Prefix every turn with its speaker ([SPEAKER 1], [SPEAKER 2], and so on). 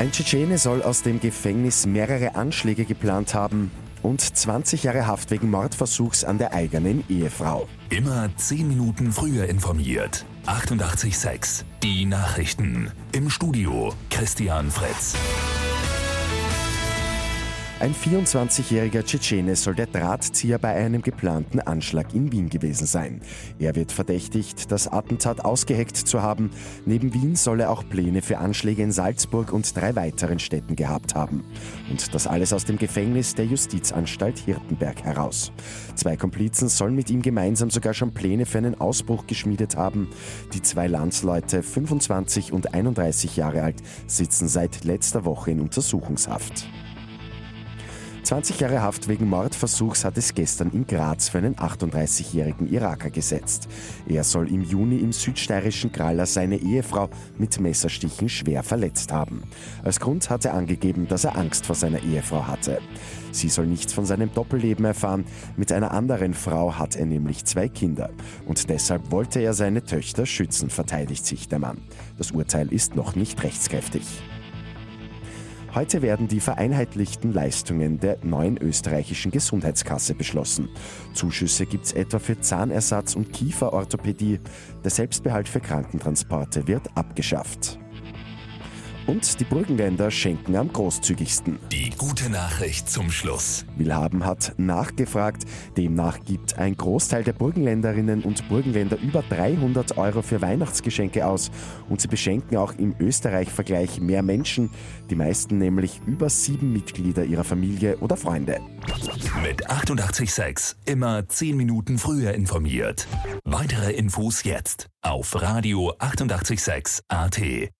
[SPEAKER 1] Ein Tschetschene soll aus dem Gefängnis mehrere Anschläge geplant haben und 20 Jahre Haft wegen Mordversuchs an der eigenen Ehefrau.
[SPEAKER 2] Immer 10 Minuten früher informiert. 88.6 Die Nachrichten. Im Studio Christian Fritz.
[SPEAKER 1] Ein 24-jähriger Tschetschene soll der Drahtzieher bei einem geplanten Anschlag in Wien gewesen sein. Er wird verdächtigt, das Attentat ausgeheckt zu haben. Neben Wien soll er auch Pläne für Anschläge in Salzburg und drei weiteren Städten gehabt haben. Und das alles aus dem Gefängnis der Justizanstalt Hirtenberg heraus. Zwei Komplizen sollen mit ihm gemeinsam sogar schon Pläne für einen Ausbruch geschmiedet haben. Die zwei Landsleute, 25 und 31 Jahre alt, sitzen seit letzter Woche in Untersuchungshaft. 20 Jahre Haft wegen Mordversuchs hat es gestern in Graz für einen 38-jährigen Iraker gesetzt. Er soll im Juni im südsteirischen Kraller seine Ehefrau mit Messerstichen schwer verletzt haben. Als Grund hat er angegeben, dass er Angst vor seiner Ehefrau hatte. Sie soll nichts von seinem Doppelleben erfahren. Mit einer anderen Frau hat er nämlich zwei Kinder. Und deshalb wollte er seine Töchter schützen, verteidigt sich der Mann. Das Urteil ist noch nicht rechtskräftig. Heute werden die vereinheitlichten Leistungen der neuen österreichischen Gesundheitskasse beschlossen. Zuschüsse gibt es etwa für Zahnersatz und Kieferorthopädie. Der Selbstbehalt für Krankentransporte wird abgeschafft. Und die Burgenländer schenken am großzügigsten.
[SPEAKER 2] Die gute Nachricht zum Schluss.
[SPEAKER 1] Willhaben hat nachgefragt. Demnach gibt ein Großteil der Burgenländerinnen und Burgenländer über 300 Euro für Weihnachtsgeschenke aus. Und sie beschenken auch im Österreich-Vergleich mehr Menschen. Die meisten nämlich über sieben Mitglieder ihrer Familie oder Freunde.
[SPEAKER 2] Mit 886 immer 10 Minuten früher informiert. Weitere Infos jetzt auf Radio 886 AT.